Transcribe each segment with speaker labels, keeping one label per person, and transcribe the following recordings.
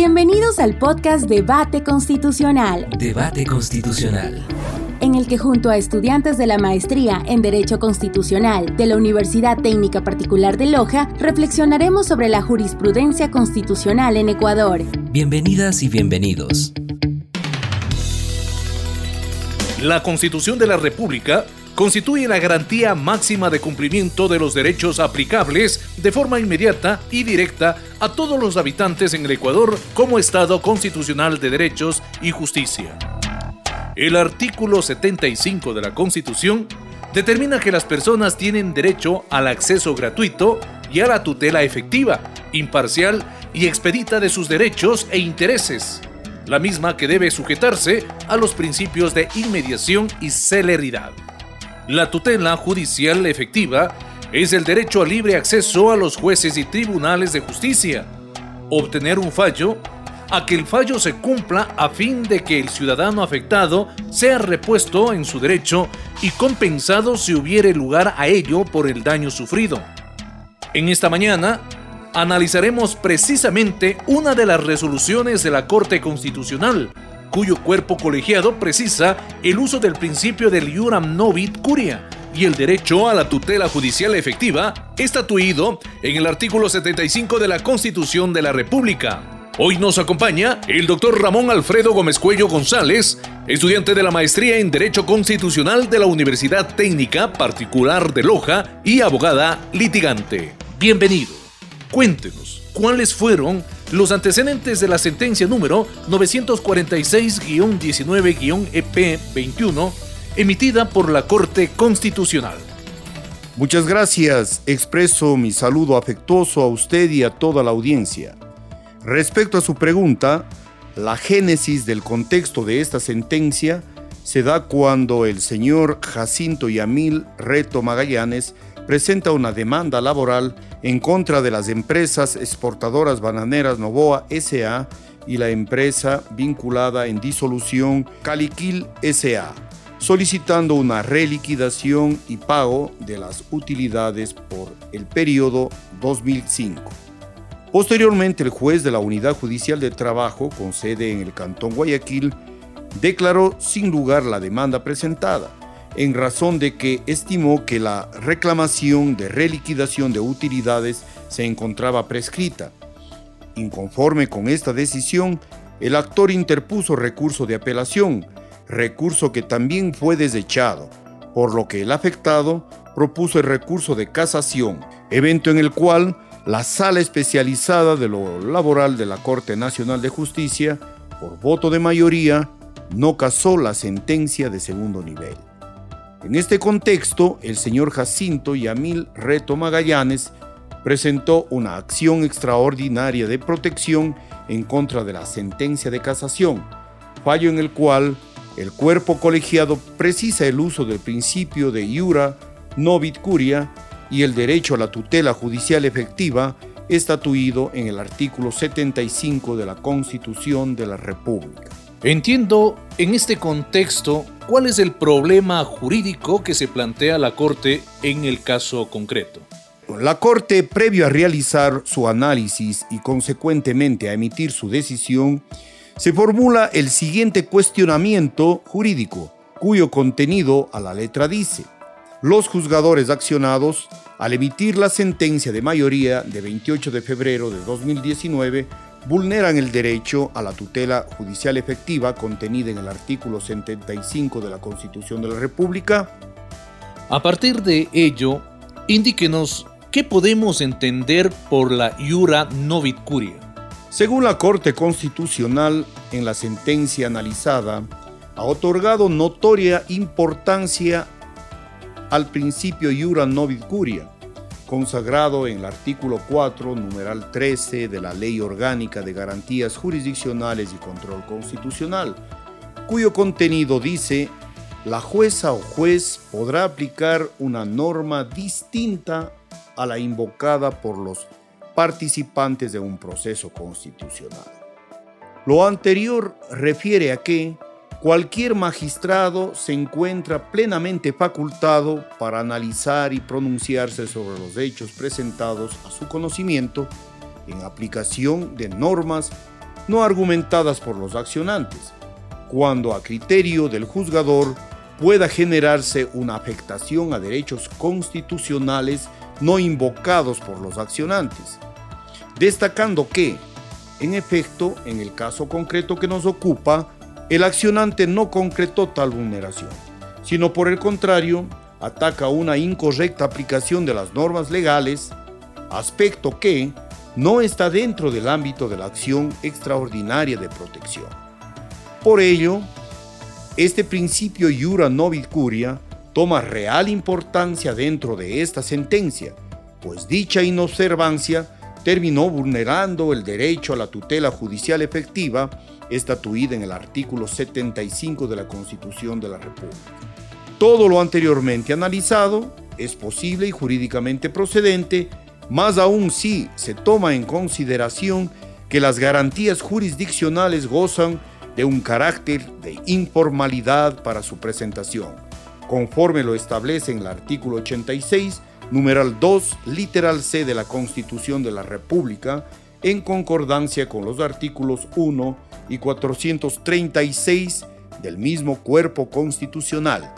Speaker 1: Bienvenidos al podcast Debate Constitucional.
Speaker 2: Debate Constitucional.
Speaker 1: En el que junto a estudiantes de la maestría en Derecho Constitucional de la Universidad Técnica Particular de Loja, reflexionaremos sobre la jurisprudencia constitucional en Ecuador.
Speaker 2: Bienvenidas y bienvenidos.
Speaker 3: La Constitución de la República constituye la garantía máxima de cumplimiento de los derechos aplicables de forma inmediata y directa a todos los habitantes en el Ecuador como Estado constitucional de derechos y justicia. El artículo 75 de la Constitución determina que las personas tienen derecho al acceso gratuito y a la tutela efectiva, imparcial y expedita de sus derechos e intereses, la misma que debe sujetarse a los principios de inmediación y celeridad. La tutela judicial efectiva es el derecho al libre acceso a los jueces y tribunales de justicia, obtener un fallo, a que el fallo se cumpla a fin de que el ciudadano afectado sea repuesto en su derecho y compensado si hubiere lugar a ello por el daño sufrido. En esta mañana analizaremos precisamente una de las resoluciones de la Corte Constitucional, cuyo cuerpo colegiado precisa el uso del principio del iuram novit curia y el derecho a la tutela judicial efectiva, estatuido en el artículo 75 de la Constitución de la República. Hoy nos acompaña el doctor Ramón Alfredo Gómez Cuello González, estudiante de la maestría en Derecho Constitucional de la Universidad Técnica Particular de Loja y abogada litigante. Bienvenido. Cuéntenos, ¿cuáles fueron los antecedentes de la sentencia número 946-19-EP21 emitida por la Corte Constitucional.
Speaker 4: Muchas gracias. Expreso mi saludo afectuoso a usted y a toda la audiencia. Respecto a su pregunta, la génesis del contexto de esta sentencia se da cuando el señor Jacinto Yamil Reto Magallanes presenta una demanda laboral en contra de las empresas exportadoras bananeras Novoa SA y la empresa vinculada en disolución Caliquil SA, solicitando una reliquidación y pago de las utilidades por el periodo 2005. Posteriormente, el juez de la Unidad Judicial de Trabajo, con sede en el Cantón Guayaquil, declaró sin lugar la demanda presentada en razón de que estimó que la reclamación de reliquidación de utilidades se encontraba prescrita. Inconforme con esta decisión, el actor interpuso recurso de apelación, recurso que también fue desechado, por lo que el afectado propuso el recurso de casación, evento en el cual la sala especializada de lo laboral de la Corte Nacional de Justicia, por voto de mayoría, no casó la sentencia de segundo nivel. En este contexto, el señor Jacinto Yamil Reto Magallanes presentó una acción extraordinaria de protección en contra de la sentencia de casación, fallo en el cual el cuerpo colegiado precisa el uso del principio de iura novit curia y el derecho a la tutela judicial efectiva estatuido en el artículo 75 de la Constitución de la República.
Speaker 3: Entiendo en este contexto cuál es el problema jurídico que se plantea la Corte en el caso concreto.
Speaker 4: La Corte, previo a realizar su análisis y consecuentemente a emitir su decisión, se formula el siguiente cuestionamiento jurídico, cuyo contenido a la letra dice, los juzgadores accionados, al emitir la sentencia de mayoría de 28 de febrero de 2019, vulneran el derecho a la tutela judicial efectiva contenida en el artículo 75 de la Constitución de la República.
Speaker 3: A partir de ello, indíquenos qué podemos entender por la iura novit curia.
Speaker 4: Según la Corte Constitucional, en la sentencia analizada, ha otorgado notoria importancia al principio iura novit curia, consagrado en el artículo 4, numeral 13 de la Ley Orgánica de Garantías Jurisdiccionales y Control Constitucional, cuyo contenido dice, la jueza o juez podrá aplicar una norma distinta a la invocada por los participantes de un proceso constitucional. Lo anterior refiere a que cualquier magistrado se encuentra plenamente facultado para analizar y pronunciarse sobre los hechos presentados a su conocimiento en aplicación de normas no argumentadas por los accionantes, cuando a criterio del juzgador pueda generarse una afectación a derechos constitucionales no invocados por los accionantes, destacando que, en efecto, en el caso concreto que nos ocupa, el accionante no concretó tal vulneración, sino por el contrario, ataca una incorrecta aplicación de las normas legales, aspecto que no está dentro del ámbito de la acción extraordinaria de protección. Por ello, este principio iura novit curia toma real importancia dentro de esta sentencia, pues dicha inobservancia terminó vulnerando el derecho a la tutela judicial efectiva estatuida en el artículo 75 de la Constitución de la República. Todo lo anteriormente analizado es posible y jurídicamente procedente, más aún si se toma en consideración que las garantías jurisdiccionales gozan de un carácter de informalidad para su presentación, conforme lo establece en el artículo 86, numeral 2, literal C de la Constitución de la República, en concordancia con los artículos 1 y 436 del mismo cuerpo constitucional.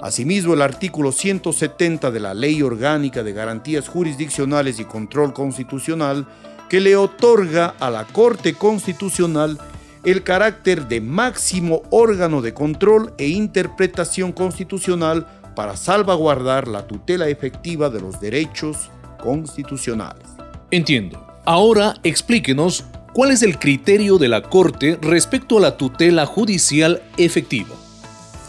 Speaker 4: Asimismo, el artículo 170 de la Ley Orgánica de Garantías Jurisdiccionales y Control Constitucional, que le otorga a la Corte Constitucional el carácter de máximo órgano de control e interpretación constitucional para salvaguardar la tutela efectiva de los derechos constitucionales.
Speaker 3: Entiendo. Ahora explíquenos cuál es el criterio de la Corte respecto a la tutela judicial efectiva.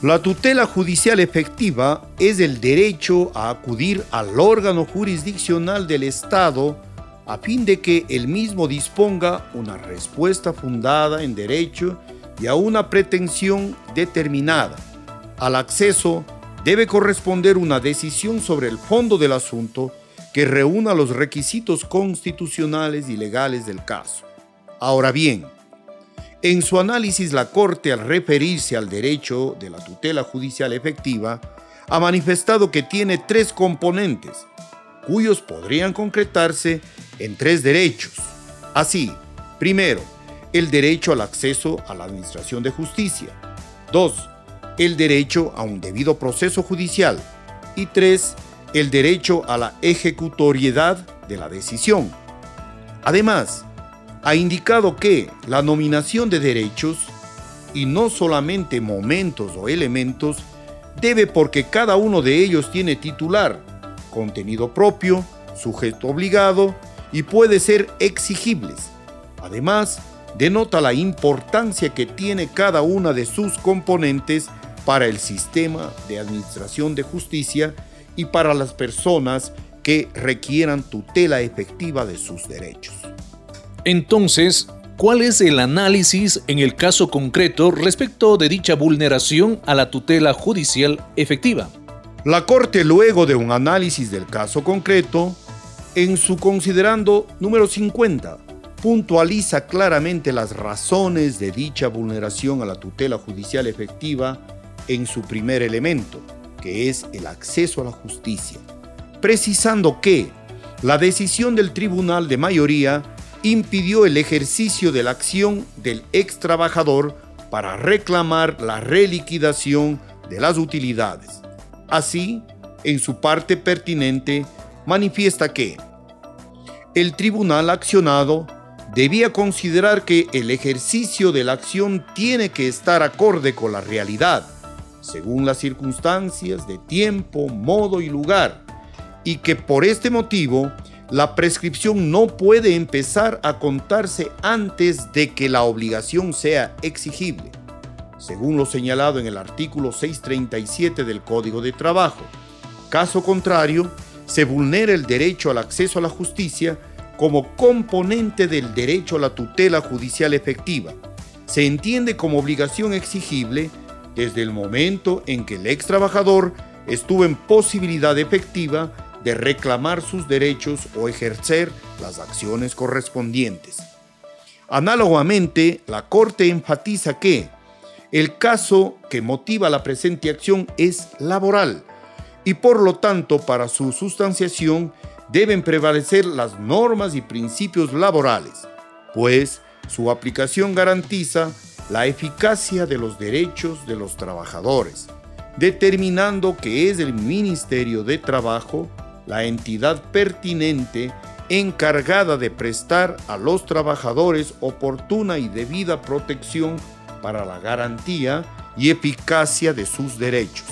Speaker 4: La tutela judicial efectiva es el derecho a acudir al órgano jurisdiccional del Estado a fin de que el mismo disponga una respuesta fundada en derecho y a una pretensión determinada. Al acceso debe corresponder una decisión sobre el fondo del asunto que reúna los requisitos constitucionales y legales del caso. Ahora bien, en su análisis la Corte al referirse al derecho de la tutela judicial efectiva, ha manifestado que tiene tres componentes, cuyos podrían concretarse en tres derechos. Así, primero, el derecho al acceso a la administración de justicia. Dos, el derecho a un debido proceso judicial. Y tres, el derecho a la ejecutoriedad de la decisión. Además, ha indicado que la nominación de derechos, y no solamente momentos o elementos, debe porque cada uno de ellos tiene titular, contenido propio, sujeto obligado y puede ser exigibles. Además, denota la importancia que tiene cada una de sus componentes para el sistema de administración de justicia y para las personas que requieran tutela efectiva de sus derechos.
Speaker 3: Entonces, ¿cuál es el análisis en el caso concreto respecto de dicha vulneración a la tutela judicial efectiva?
Speaker 4: La Corte, luego de un análisis del caso concreto, en su considerando número 50, puntualiza claramente las razones de dicha vulneración a la tutela judicial efectiva en su primer elemento, que es el acceso a la justicia, precisando que la decisión del tribunal de mayoría impidió el ejercicio de la acción del ex trabajador para reclamar la reliquidación de las utilidades. Así, en su parte pertinente, manifiesta que el tribunal accionado debía considerar que el ejercicio de la acción tiene que estar acorde con la realidad, según las circunstancias de tiempo, modo y lugar, y que por este motivo la prescripción no puede empezar a contarse antes de que la obligación sea exigible, según lo señalado en el artículo 637 del Código de Trabajo. Caso contrario, se vulnera el derecho al acceso a la justicia como componente del derecho a la tutela judicial efectiva. Se entiende como obligación exigible desde el momento en que el ex trabajador estuvo en posibilidad efectiva de reclamar sus derechos o ejercer las acciones correspondientes. Análogamente, la Corte enfatiza que el caso que motiva la presente acción es laboral y por lo tanto para su sustanciación deben prevalecer las normas y principios laborales, pues su aplicación garantiza la eficacia de los derechos de los trabajadores, determinando que es el Ministerio de Trabajo la entidad pertinente encargada de prestar a los trabajadores oportuna y debida protección para la garantía y eficacia de sus derechos.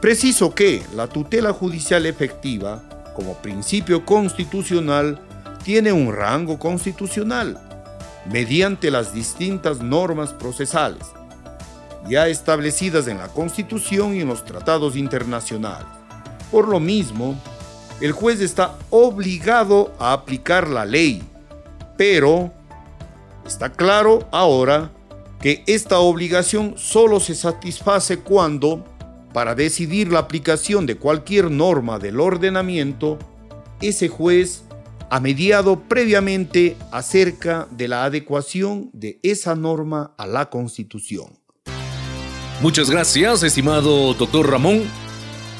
Speaker 4: Preciso que la tutela judicial efectiva, como principio constitucional, tiene un rango constitucional mediante las distintas normas procesales, ya establecidas en la Constitución y en los tratados internacionales. Por lo mismo, el juez está obligado a aplicar la ley, pero está claro ahora que esta obligación solo se satisface cuando, para decidir la aplicación de cualquier norma del ordenamiento, ese juez ha mediado previamente acerca de la adecuación de esa norma a la Constitución.
Speaker 3: Muchas gracias, estimado doctor Ramón.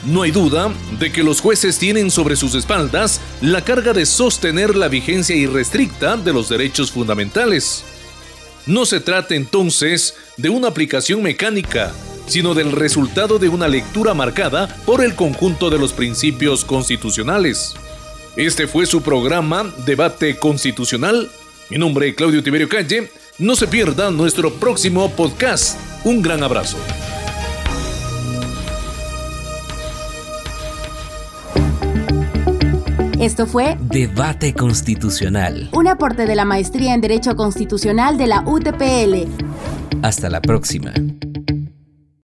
Speaker 3: No hay duda de que los jueces tienen sobre sus espaldas la carga de sostener la vigencia irrestricta de los derechos fundamentales. No se trata entonces de una aplicación mecánica, sino del resultado de una lectura marcada por el conjunto de los principios constitucionales. Este fue su programa Debate Constitucional. Mi nombre es Claudio Tiberio Calle. No se pierda nuestro próximo podcast. Un gran abrazo.
Speaker 1: Esto fue
Speaker 2: Debate Constitucional.
Speaker 1: Un aporte de la Maestría en Derecho Constitucional de la UTPL.
Speaker 2: Hasta la próxima.